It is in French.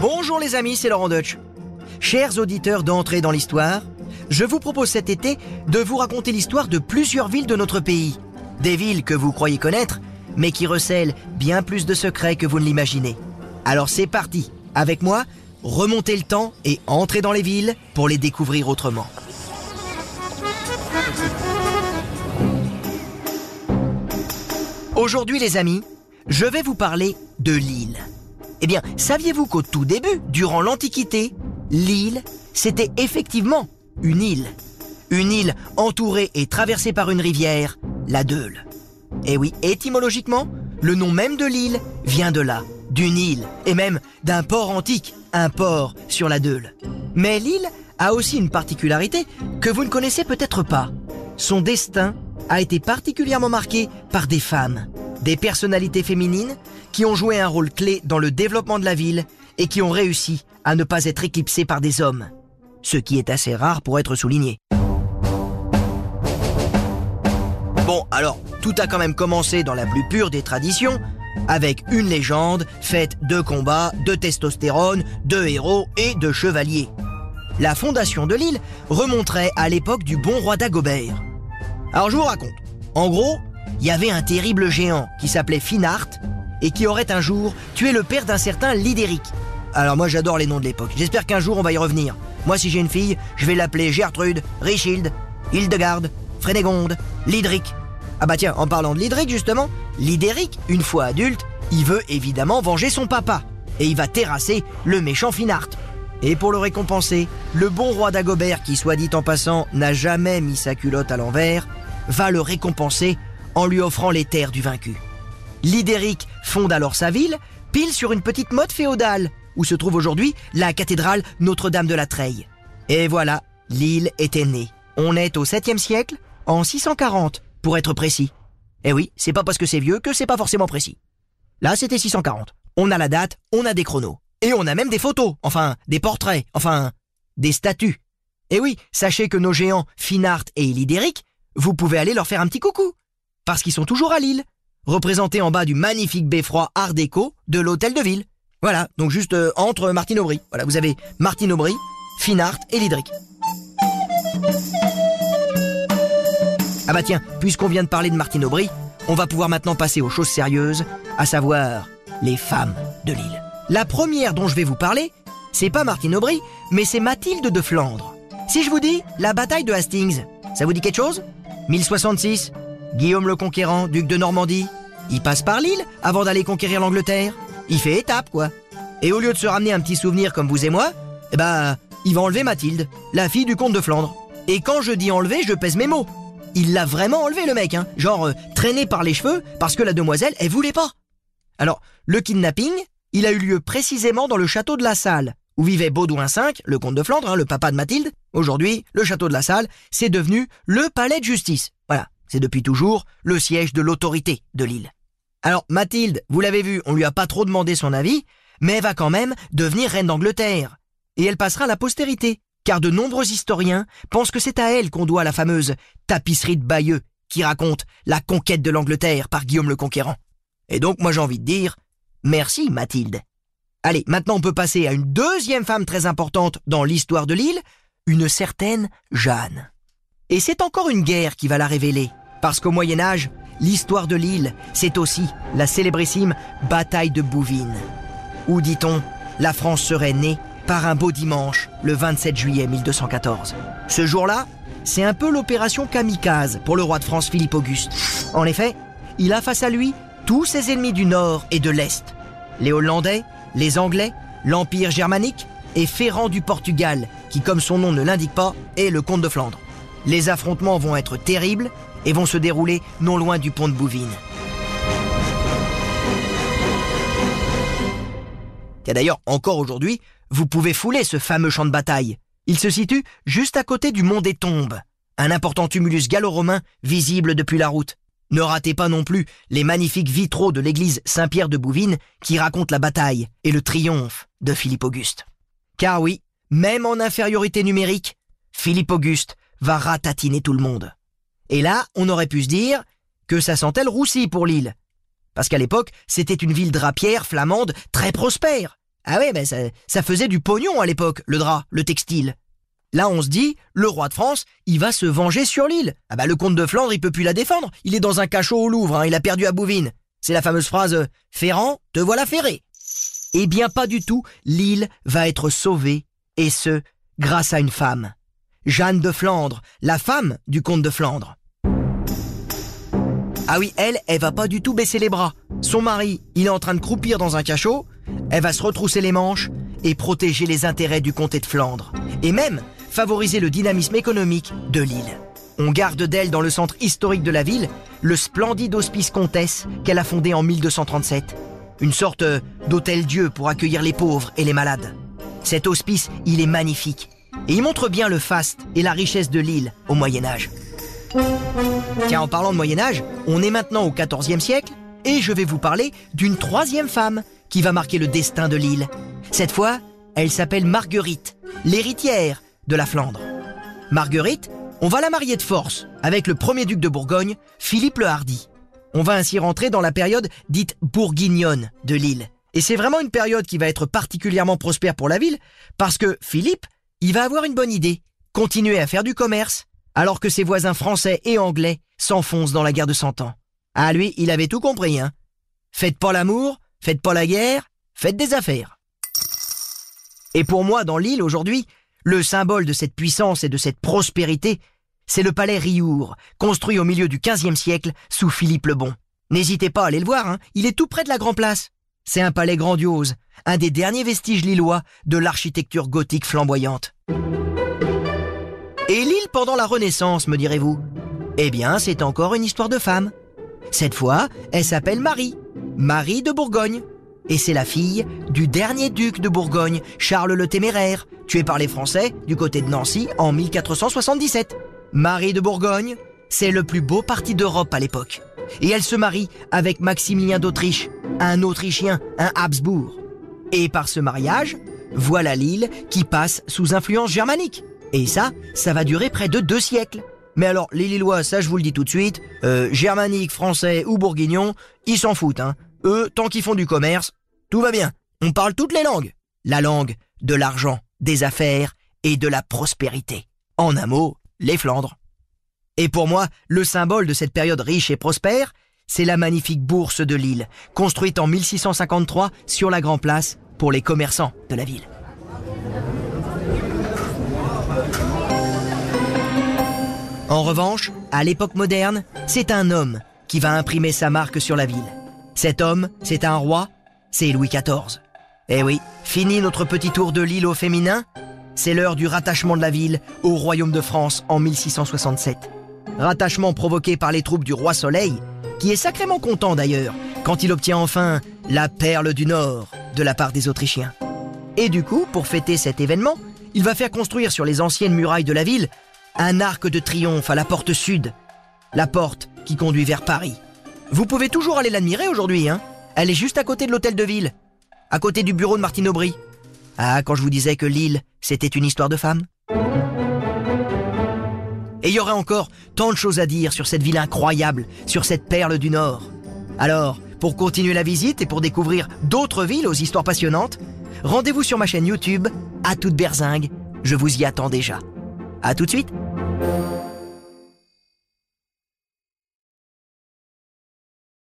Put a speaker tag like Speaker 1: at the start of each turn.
Speaker 1: Bonjour les amis, c'est Laurent Deutsch. Chers auditeurs d'entrée dans l'histoire, je vous propose cet été de vous raconter l'histoire de plusieurs villes de notre pays. Des villes que vous croyez connaître, mais qui recèlent bien plus de secrets que vous ne l'imaginez. Alors c'est parti, avec moi, remontez le temps et entrez dans les villes pour les découvrir autrement. Aujourd'hui les amis, je vais vous parler de l'île. Eh bien, saviez-vous qu'au tout début, durant l'Antiquité, l'île, c'était effectivement une île. Une île entourée et traversée par une rivière, la Deule. Et oui, étymologiquement, le nom même de l'île vient de là, d'une île, et même d'un port antique, un port sur la Deule. Mais l'île a aussi une particularité que vous ne connaissez peut-être pas. Son destin a été particulièrement marqué par des femmes, des personnalités féminines qui ont joué un rôle clé dans le développement de la ville et qui ont réussi à ne pas être éclipsées par des hommes, ce qui est assez rare pour être souligné. Bon, alors, tout a quand même commencé dans la plus pure des traditions, avec une légende faite de combats, de testostérone, de héros et de chevaliers. La fondation de l'île remonterait à l'époque du bon roi Dagobert. Alors je vous raconte. En gros, il y avait un terrible géant qui s'appelait Finart et qui aurait un jour tué le père d'un certain Lidéric. Alors moi j'adore les noms de l'époque. J'espère qu'un jour on va y revenir. Moi si j'ai une fille, je vais l'appeler Gertrude, Richilde, Hildegarde, Frénégonde, Lidric. Ah bah tiens, en parlant de Lidric justement, Lidéric, une fois adulte, il veut évidemment venger son papa. Et il va terrasser le méchant Finart. Et pour le récompenser, le bon roi d'Agobert, qui soit dit en passant n'a jamais mis sa culotte à l'envers, va le récompenser en lui offrant les terres du vaincu. Lidéric fonde alors sa ville, pile sur une petite motte féodale, où se trouve aujourd'hui la cathédrale Notre-Dame de la Treille. Et voilà, l'île était née. On est au 7e siècle, en 640, pour être précis. Et oui, c'est pas parce que c'est vieux que c'est pas forcément précis. Là, c'était 640. On a la date, on a des chronos. Et on a même des photos, enfin, des portraits, enfin, des statues. Et oui, sachez que nos géants Finart et Lidéric, vous pouvez aller leur faire un petit coucou. Parce qu'ils sont toujours à Lille, représentés en bas du magnifique beffroi art déco de l'hôtel de ville. Voilà, donc juste euh, entre Martine Aubry. Voilà, vous avez Martine Aubry, Finart et Lidéric. Ah bah tiens, puisqu'on vient de parler de Martine Aubry, on va pouvoir maintenant passer aux choses sérieuses, à savoir les femmes de l'île. La première dont je vais vous parler, c'est pas Martine Aubry, mais c'est Mathilde de Flandre. Si je vous dis la bataille de Hastings, ça vous dit quelque chose? 1066, Guillaume le Conquérant, duc de Normandie, il passe par l'île avant d'aller conquérir l'Angleterre. Il fait étape, quoi. Et au lieu de se ramener un petit souvenir comme vous et moi, eh ben, il va enlever Mathilde, la fille du comte de Flandre. Et quand je dis enlever, je pèse mes mots. Il l'a vraiment enlevé le mec, hein. Genre euh, traîné par les cheveux parce que la demoiselle, elle voulait pas. Alors, le kidnapping, il a eu lieu précisément dans le château de la Salle, où vivait Baudouin V, le comte de Flandre, hein, le papa de Mathilde. Aujourd'hui, le château de la Salle, c'est devenu le palais de justice. Voilà, c'est depuis toujours le siège de l'autorité de l'île. Alors, Mathilde, vous l'avez vu, on lui a pas trop demandé son avis, mais elle va quand même devenir reine d'Angleterre. Et elle passera à la postérité, car de nombreux historiens pensent que c'est à elle qu'on doit la fameuse tapisserie de Bayeux, qui raconte la conquête de l'Angleterre par Guillaume le Conquérant. Et donc, moi j'ai envie de dire, merci Mathilde. Allez, maintenant on peut passer à une deuxième femme très importante dans l'histoire de l'île, une certaine Jeanne. Et c'est encore une guerre qui va la révéler, parce qu'au Moyen Âge, l'histoire de l'île, c'est aussi la célébrissime bataille de Bouvines, où, dit-on, la France serait née par un beau dimanche, le 27 juillet 1214. Ce jour-là, c'est un peu l'opération kamikaze pour le roi de France Philippe Auguste. En effet, il a face à lui tous ses ennemis du nord et de l'est. Les Hollandais, les Anglais, l'Empire germanique et Ferrand du Portugal, qui comme son nom ne l'indique pas, est le comte de Flandre. Les affrontements vont être terribles et vont se dérouler non loin du pont de Bouvines. Et d'ailleurs, encore aujourd'hui, vous pouvez fouler ce fameux champ de bataille. Il se situe juste à côté du Mont des Tombes, un important tumulus gallo-romain visible depuis la route. Ne ratez pas non plus les magnifiques vitraux de l'église Saint-Pierre de Bouvines qui racontent la bataille et le triomphe de Philippe Auguste. Car oui, même en infériorité numérique, Philippe Auguste va ratatiner tout le monde. Et là, on aurait pu se dire que ça sentait le roussi pour l'île. Parce qu'à l'époque, c'était une ville drapière flamande très prospère. Ah ouais, ben ça, ça faisait du pognon à l'époque, le drap, le textile. Là, on se dit, le roi de France, il va se venger sur l'île. Ah bah le comte de Flandre, il peut plus la défendre. Il est dans un cachot au Louvre, hein, il a perdu à Bouvines. C'est la fameuse phrase euh, Ferrand, te voilà ferré. Eh bien pas du tout, l'île va être sauvée, et ce, grâce à une femme. Jeanne de Flandre, la femme du comte de Flandre. Ah oui, elle, elle va pas du tout baisser les bras. Son mari, il est en train de croupir dans un cachot, elle va se retrousser les manches et protéger les intérêts du comté de Flandre. Et même favoriser le dynamisme économique de l'île. On garde d'elle dans le centre historique de la ville le splendide hospice comtesse qu'elle a fondé en 1237. Une sorte d'hôtel-dieu pour accueillir les pauvres et les malades. Cet hospice, il est magnifique. Et il montre bien le faste et la richesse de l'île au Moyen Âge. Tiens, en parlant de Moyen Âge, on est maintenant au XIVe siècle et je vais vous parler d'une troisième femme qui va marquer le destin de l'île. Cette fois, elle s'appelle Marguerite, l'héritière de la Flandre. Marguerite, on va la marier de force avec le premier duc de Bourgogne, Philippe le Hardy. On va ainsi rentrer dans la période dite bourguignonne de l'île. Et c'est vraiment une période qui va être particulièrement prospère pour la ville parce que Philippe, il va avoir une bonne idée, continuer à faire du commerce, alors que ses voisins français et anglais s'enfoncent dans la guerre de Cent Ans. Ah lui, il avait tout compris, hein. Faites pas l'amour, faites pas la guerre, faites des affaires. Et pour moi, dans l'île aujourd'hui, le symbole de cette puissance et de cette prospérité, c'est le palais Riour, construit au milieu du XVe siècle sous Philippe le Bon. N'hésitez pas à aller le voir, hein, il est tout près de la Grand Place. C'est un palais grandiose, un des derniers vestiges lillois de l'architecture gothique flamboyante. Pendant la Renaissance, me direz-vous Eh bien, c'est encore une histoire de femme. Cette fois, elle s'appelle Marie, Marie de Bourgogne. Et c'est la fille du dernier duc de Bourgogne, Charles le Téméraire, tué par les Français du côté de Nancy en 1477. Marie de Bourgogne, c'est le plus beau parti d'Europe à l'époque. Et elle se marie avec Maximilien d'Autriche, un Autrichien, un Habsbourg. Et par ce mariage, voilà l'île qui passe sous influence germanique. Et ça, ça va durer près de deux siècles. Mais alors, les Lillois, ça je vous le dis tout de suite, euh, germanique, français ou bourguignon, ils s'en foutent, hein. Eux, tant qu'ils font du commerce, tout va bien. On parle toutes les langues. La langue de l'argent, des affaires et de la prospérité. En un mot, les Flandres. Et pour moi, le symbole de cette période riche et prospère, c'est la magnifique bourse de l'île, construite en 1653 sur la Grand Place pour les commerçants de la ville. En revanche, à l'époque moderne, c'est un homme qui va imprimer sa marque sur la ville. Cet homme, c'est un roi, c'est Louis XIV. Eh oui, fini notre petit tour de l'île au féminin, c'est l'heure du rattachement de la ville au royaume de France en 1667. Rattachement provoqué par les troupes du roi Soleil, qui est sacrément content d'ailleurs quand il obtient enfin la perle du Nord de la part des Autrichiens. Et du coup, pour fêter cet événement, il va faire construire sur les anciennes murailles de la ville un arc de triomphe à la porte sud, la porte qui conduit vers Paris. Vous pouvez toujours aller l'admirer aujourd'hui, hein Elle est juste à côté de l'hôtel de ville, à côté du bureau de Martine Aubry. Ah, quand je vous disais que l'île, c'était une histoire de femme. Et il y aurait encore tant de choses à dire sur cette ville incroyable, sur cette perle du Nord. Alors, pour continuer la visite et pour découvrir d'autres villes aux histoires passionnantes, rendez-vous sur ma chaîne YouTube, à toute berzingue, je vous y attends déjà. À tout de suite